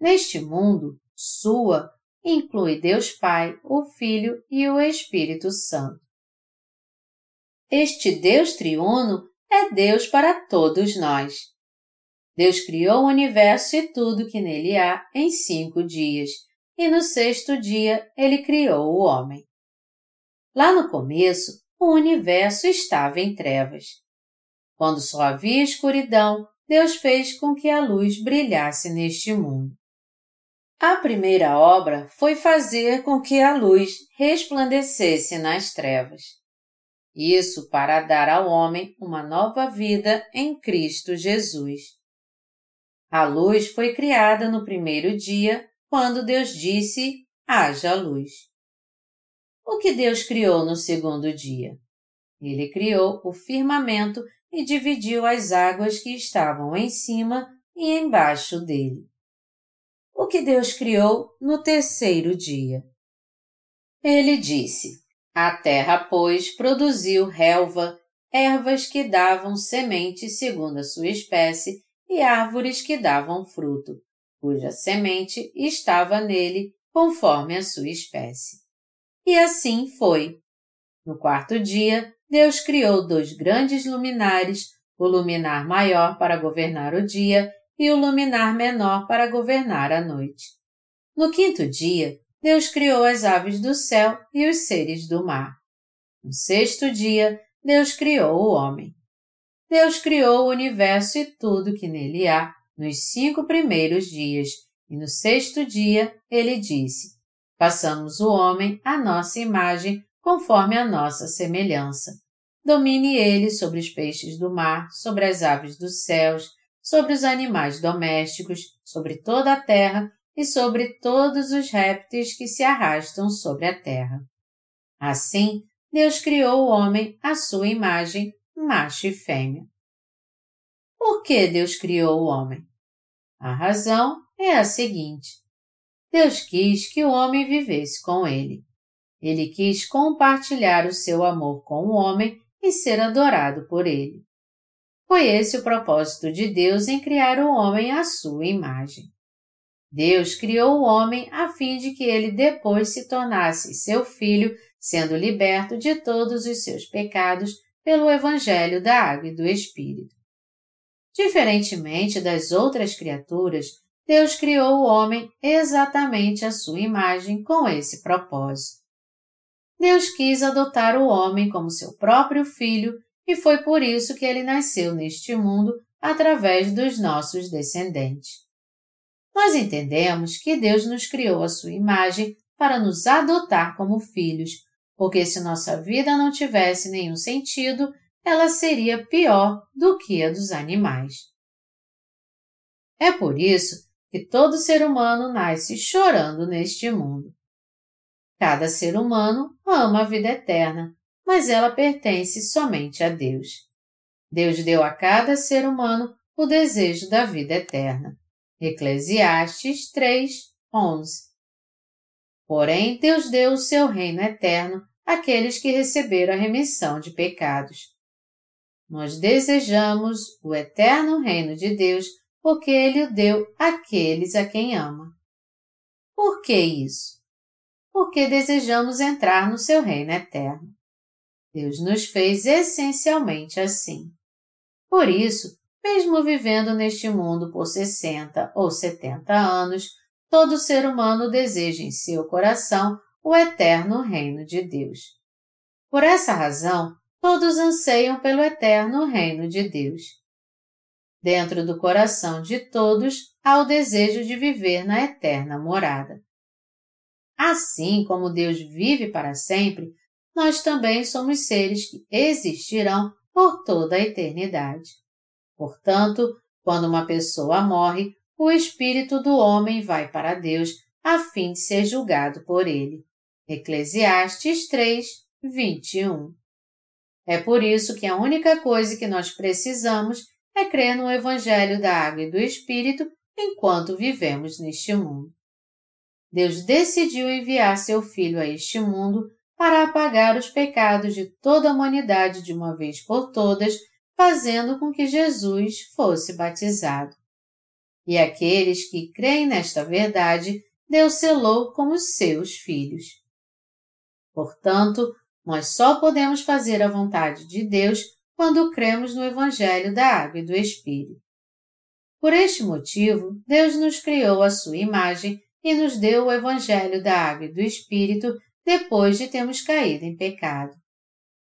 Neste mundo, sua inclui Deus Pai, o Filho e o Espírito Santo. Este Deus triuno é Deus para todos nós. Deus criou o universo e tudo que nele há em cinco dias, e no sexto dia ele criou o homem. Lá no começo, o universo estava em trevas. Quando só havia escuridão, Deus fez com que a luz brilhasse neste mundo. A primeira obra foi fazer com que a luz resplandecesse nas trevas. Isso para dar ao homem uma nova vida em Cristo Jesus. A luz foi criada no primeiro dia, quando Deus disse: haja luz. O que Deus criou no segundo dia? Ele criou o firmamento e dividiu as águas que estavam em cima e embaixo dele. O que Deus criou no terceiro dia? Ele disse: A terra, pois, produziu relva, ervas que davam semente segundo a sua espécie e árvores que davam fruto, cuja semente estava nele conforme a sua espécie. E assim foi. No quarto dia, Deus criou dois grandes luminares, o luminar maior para governar o dia e o luminar menor para governar a noite. No quinto dia, Deus criou as aves do céu e os seres do mar. No sexto dia, Deus criou o homem. Deus criou o universo e tudo que nele há nos cinco primeiros dias, e no sexto dia ele disse: Passamos o homem à nossa imagem, conforme a nossa semelhança. Domine ele sobre os peixes do mar, sobre as aves dos céus, sobre os animais domésticos, sobre toda a terra e sobre todos os répteis que se arrastam sobre a terra. Assim, Deus criou o homem à sua imagem, macho e fêmea. Por que Deus criou o homem? A razão é a seguinte: Deus quis que o homem vivesse com ele. Ele quis compartilhar o seu amor com o homem e ser adorado por ele. Foi esse o propósito de Deus em criar o homem à sua imagem. Deus criou o homem a fim de que ele depois se tornasse seu filho, sendo liberto de todos os seus pecados pelo Evangelho da Água e do Espírito. Diferentemente das outras criaturas, Deus criou o homem exatamente à sua imagem com esse propósito. Deus quis adotar o homem como seu próprio filho e foi por isso que ele nasceu neste mundo através dos nossos descendentes. Nós entendemos que Deus nos criou à sua imagem para nos adotar como filhos, porque se nossa vida não tivesse nenhum sentido, ela seria pior do que a dos animais. É por isso que todo ser humano nasce chorando neste mundo. Cada ser humano ama a vida eterna, mas ela pertence somente a Deus. Deus deu a cada ser humano o desejo da vida eterna. Eclesiastes 3, 11. Porém, Deus deu o seu reino eterno àqueles que receberam a remissão de pecados. Nós desejamos o eterno reino de Deus porque Ele o deu àqueles a quem ama. Por que isso? Porque desejamos entrar no seu reino eterno. Deus nos fez essencialmente assim. Por isso, mesmo vivendo neste mundo por 60 ou 70 anos, todo ser humano deseja em seu coração o eterno reino de Deus. Por essa razão, todos anseiam pelo eterno reino de Deus. Dentro do coração de todos há o desejo de viver na eterna morada. Assim como Deus vive para sempre, nós também somos seres que existirão por toda a eternidade. Portanto, quando uma pessoa morre, o espírito do homem vai para Deus a fim de ser julgado por ele. Eclesiastes 3, 21. É por isso que a única coisa que nós precisamos é crer no Evangelho da Água e do Espírito enquanto vivemos neste mundo. Deus decidiu enviar seu Filho a este mundo para apagar os pecados de toda a humanidade de uma vez por todas, fazendo com que Jesus fosse batizado. E aqueles que creem nesta verdade, Deus selou como seus filhos. Portanto, nós só podemos fazer a vontade de Deus quando cremos no Evangelho da Água e do Espírito. Por este motivo, Deus nos criou à sua imagem e nos deu o Evangelho da Água e do Espírito depois de termos caído em pecado.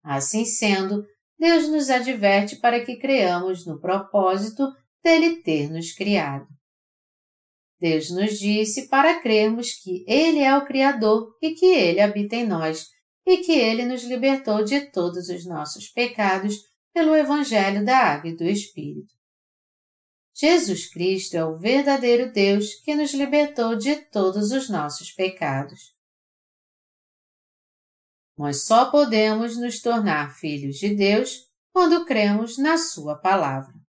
Assim sendo, Deus nos adverte para que creamos no propósito dele ter nos criado. Deus nos disse para crermos que Ele é o Criador e que Ele habita em nós, e que Ele nos libertou de todos os nossos pecados pelo Evangelho da Água e do Espírito. Jesus Cristo é o verdadeiro Deus que nos libertou de todos os nossos pecados. Nós só podemos nos tornar filhos de Deus quando cremos na Sua palavra.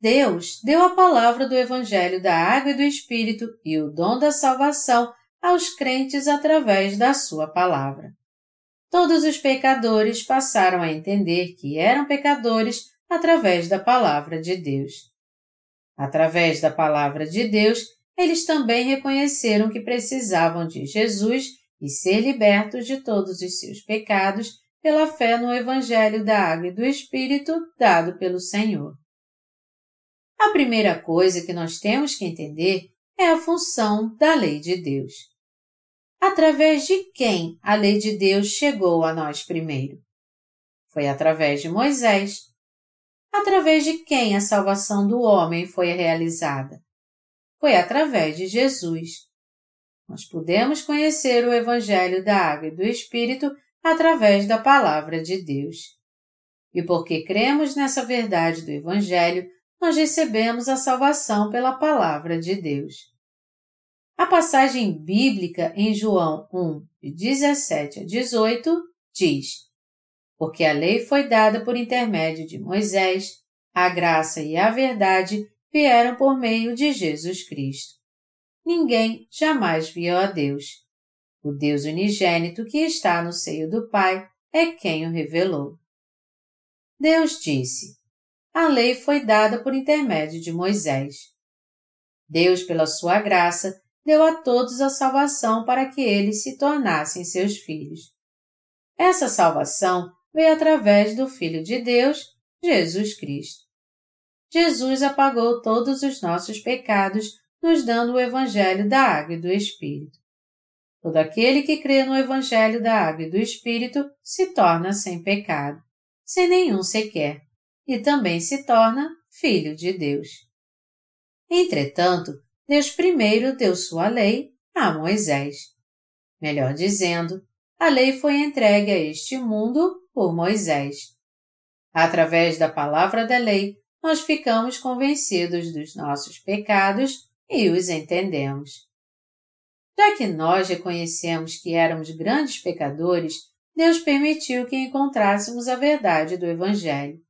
Deus deu a palavra do Evangelho da Água e do Espírito e o dom da salvação aos crentes através da Sua palavra. Todos os pecadores passaram a entender que eram pecadores através da palavra de Deus. Através da palavra de Deus, eles também reconheceram que precisavam de Jesus e ser libertos de todos os seus pecados pela fé no Evangelho da Água e do Espírito dado pelo Senhor. A primeira coisa que nós temos que entender é a função da lei de Deus. Através de quem a lei de Deus chegou a nós primeiro? Foi através de Moisés. Através de quem a salvação do homem foi realizada? Foi através de Jesus nós podemos conhecer o Evangelho da Água e do Espírito através da Palavra de Deus. E porque cremos nessa verdade do Evangelho, nós recebemos a salvação pela Palavra de Deus. A passagem bíblica em João 1, de 17 a 18, diz: Porque a lei foi dada por intermédio de Moisés, a graça e a verdade vieram por meio de Jesus Cristo ninguém jamais viu a Deus. O Deus unigênito que está no seio do Pai é quem o revelou. Deus disse: A lei foi dada por intermédio de Moisés. Deus, pela sua graça, deu a todos a salvação para que eles se tornassem seus filhos. Essa salvação veio através do Filho de Deus, Jesus Cristo. Jesus apagou todos os nossos pecados nos dando o Evangelho da Água e do Espírito. Todo aquele que crê no Evangelho da Água e do Espírito se torna sem pecado, sem nenhum sequer, e também se torna filho de Deus. Entretanto, Deus primeiro deu sua lei a Moisés. Melhor dizendo, a lei foi entregue a este mundo por Moisés. Através da palavra da lei, nós ficamos convencidos dos nossos pecados e os entendemos. Já que nós reconhecemos que éramos grandes pecadores, Deus permitiu que encontrássemos a verdade do Evangelho.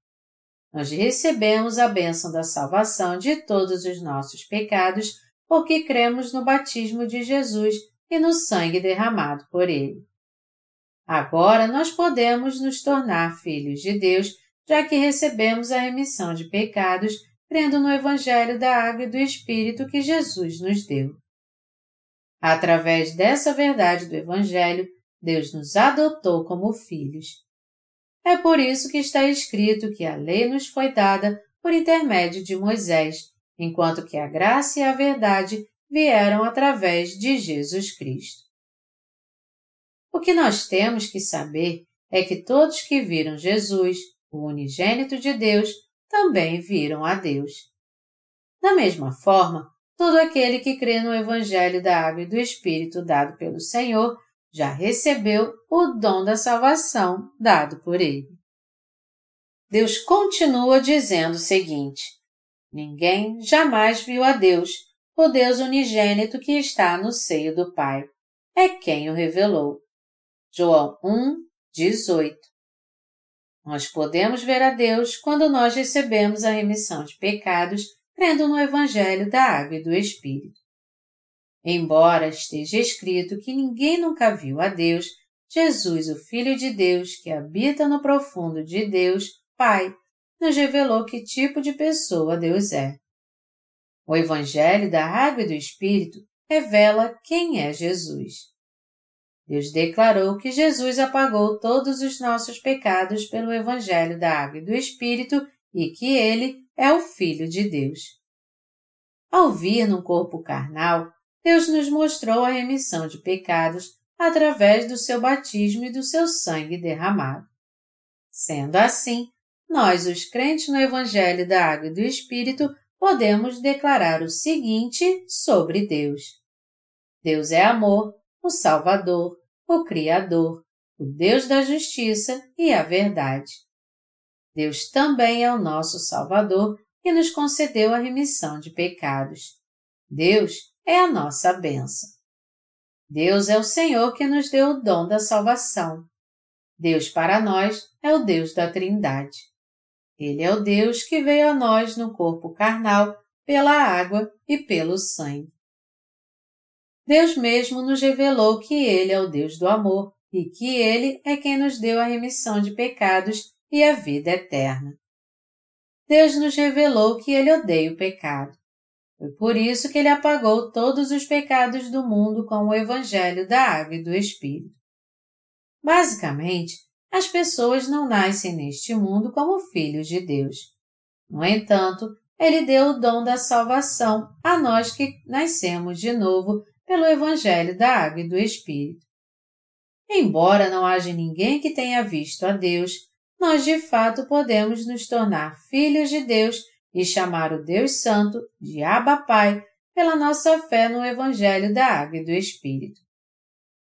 Nós recebemos a bênção da salvação de todos os nossos pecados porque cremos no batismo de Jesus e no sangue derramado por ele. Agora nós podemos nos tornar filhos de Deus, já que recebemos a remissão de pecados crendo no Evangelho da Água e do Espírito que Jesus nos deu. Através dessa verdade do Evangelho, Deus nos adotou como filhos. É por isso que está escrito que a lei nos foi dada por intermédio de Moisés, enquanto que a graça e a verdade vieram através de Jesus Cristo. O que nós temos que saber é que todos que viram Jesus, o unigênito de Deus, também viram a Deus. Da mesma forma, todo aquele que crê no Evangelho da Água e do Espírito dado pelo Senhor já recebeu o dom da salvação dado por ele. Deus continua dizendo o seguinte: Ninguém jamais viu a Deus, o Deus unigênito que está no seio do Pai. É quem o revelou. João 1, 18. Nós podemos ver a Deus quando nós recebemos a remissão de pecados crendo no Evangelho da Água e do Espírito. Embora esteja escrito que ninguém nunca viu a Deus, Jesus, o Filho de Deus, que habita no profundo de Deus, Pai, nos revelou que tipo de pessoa Deus é. O Evangelho da Água e do Espírito revela quem é Jesus. Deus declarou que Jesus apagou todos os nossos pecados pelo Evangelho da Água e do Espírito e que Ele é o Filho de Deus. Ao vir num corpo carnal, Deus nos mostrou a remissão de pecados através do seu batismo e do seu sangue derramado. Sendo assim, nós, os crentes no Evangelho da Água e do Espírito, podemos declarar o seguinte sobre Deus: Deus é amor, o Salvador, o Criador, o Deus da justiça e a verdade. Deus também é o nosso Salvador que nos concedeu a remissão de pecados. Deus é a nossa bênção. Deus é o Senhor que nos deu o dom da salvação. Deus para nós é o Deus da Trindade. Ele é o Deus que veio a nós no corpo carnal pela água e pelo sangue. Deus mesmo nos revelou que Ele é o Deus do amor e que Ele é quem nos deu a remissão de pecados e a vida eterna. Deus nos revelou que Ele odeia o pecado. Foi por isso que Ele apagou todos os pecados do mundo com o Evangelho da Água e do Espírito. Basicamente, as pessoas não nascem neste mundo como filhos de Deus. No entanto, Ele deu o dom da salvação a nós que nascemos de novo pelo Evangelho da Água e do Espírito. Embora não haja ninguém que tenha visto a Deus, nós de fato podemos nos tornar filhos de Deus e chamar o Deus Santo de Abba Pai pela nossa fé no Evangelho da Água e do Espírito.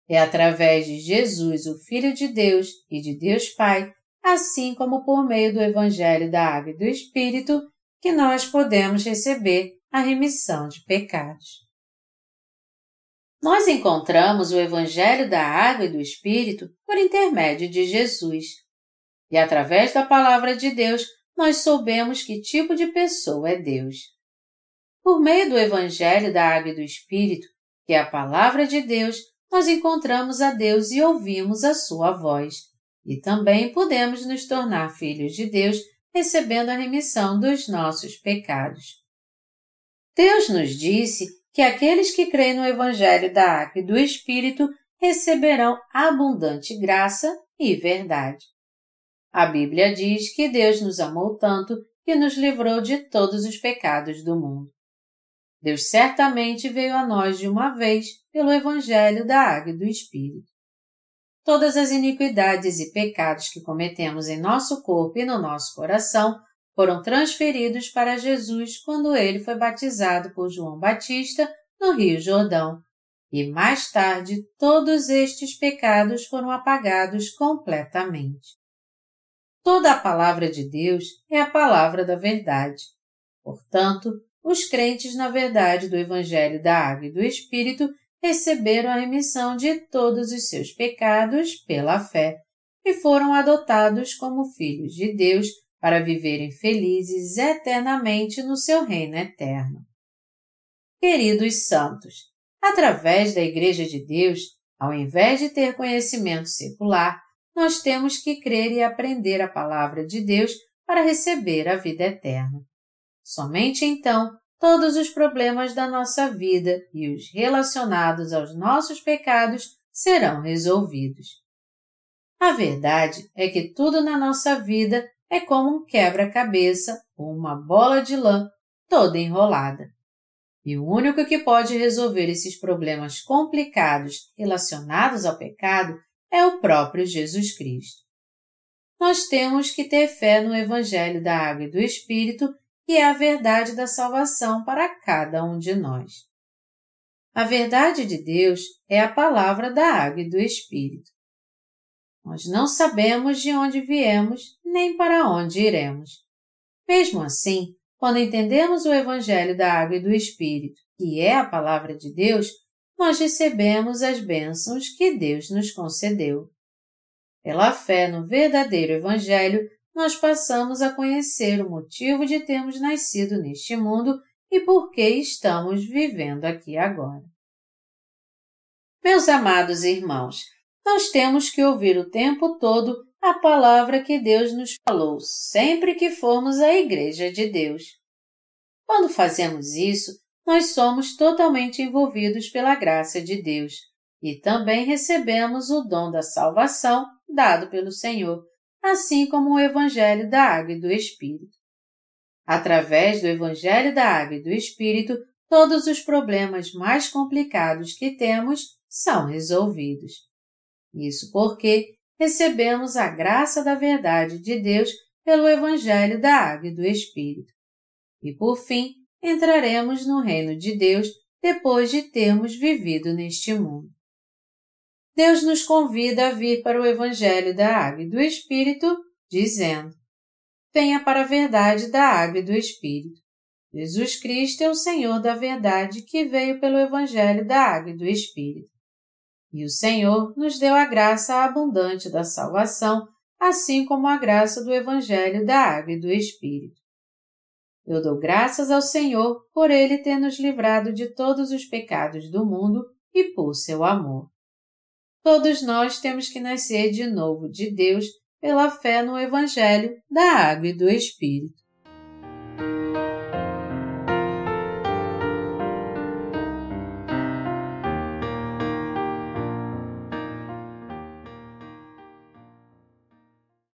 É através de Jesus, o Filho de Deus e de Deus Pai, assim como por meio do Evangelho da Água e do Espírito, que nós podemos receber a remissão de pecados nós encontramos o Evangelho da Água e do Espírito por intermédio de Jesus. E através da Palavra de Deus, nós soubemos que tipo de pessoa é Deus. Por meio do Evangelho da Água e do Espírito, que é a Palavra de Deus, nós encontramos a Deus e ouvimos a Sua voz. E também podemos nos tornar filhos de Deus recebendo a remissão dos nossos pecados. Deus nos disse que aqueles que creem no Evangelho da Água e do Espírito receberão abundante graça e verdade. A Bíblia diz que Deus nos amou tanto que nos livrou de todos os pecados do mundo. Deus certamente veio a nós de uma vez pelo Evangelho da Água e do Espírito. Todas as iniquidades e pecados que cometemos em nosso corpo e no nosso coração foram transferidos para Jesus quando ele foi batizado por João Batista no Rio Jordão. E mais tarde, todos estes pecados foram apagados completamente. Toda a palavra de Deus é a palavra da verdade. Portanto, os crentes na verdade do Evangelho da Água e do Espírito receberam a remissão de todos os seus pecados pela fé e foram adotados como filhos de Deus para viverem felizes eternamente no seu reino eterno. Queridos santos, através da Igreja de Deus, ao invés de ter conhecimento secular, nós temos que crer e aprender a palavra de Deus para receber a vida eterna. Somente então todos os problemas da nossa vida e os relacionados aos nossos pecados serão resolvidos. A verdade é que tudo na nossa vida é como um quebra-cabeça ou uma bola de lã toda enrolada. E o único que pode resolver esses problemas complicados relacionados ao pecado é o próprio Jesus Cristo. Nós temos que ter fé no Evangelho da Água e do Espírito, que é a verdade da salvação para cada um de nós. A verdade de Deus é a palavra da Água e do Espírito. Nós não sabemos de onde viemos nem para onde iremos. Mesmo assim, quando entendemos o Evangelho da Água e do Espírito, que é a palavra de Deus, nós recebemos as bênçãos que Deus nos concedeu. Pela fé no verdadeiro Evangelho, nós passamos a conhecer o motivo de termos nascido neste mundo e por que estamos vivendo aqui agora. Meus amados irmãos, nós temos que ouvir o tempo todo a palavra que Deus nos falou sempre que formos à Igreja de Deus. Quando fazemos isso, nós somos totalmente envolvidos pela graça de Deus e também recebemos o dom da salvação dado pelo Senhor, assim como o Evangelho da Água e do Espírito. Através do Evangelho da Água e do Espírito, todos os problemas mais complicados que temos são resolvidos. Isso porque recebemos a graça da verdade de Deus pelo Evangelho da Água e do Espírito. E por fim, entraremos no reino de Deus depois de termos vivido neste mundo. Deus nos convida a vir para o Evangelho da Água e do Espírito, dizendo: Venha para a verdade da Água e do Espírito. Jesus Cristo é o Senhor da verdade que veio pelo Evangelho da Água e do Espírito. E o Senhor nos deu a graça abundante da salvação, assim como a graça do Evangelho da Água e do Espírito. Eu dou graças ao Senhor por Ele ter nos livrado de todos os pecados do mundo e por seu amor. Todos nós temos que nascer de novo de Deus pela fé no Evangelho da Água e do Espírito.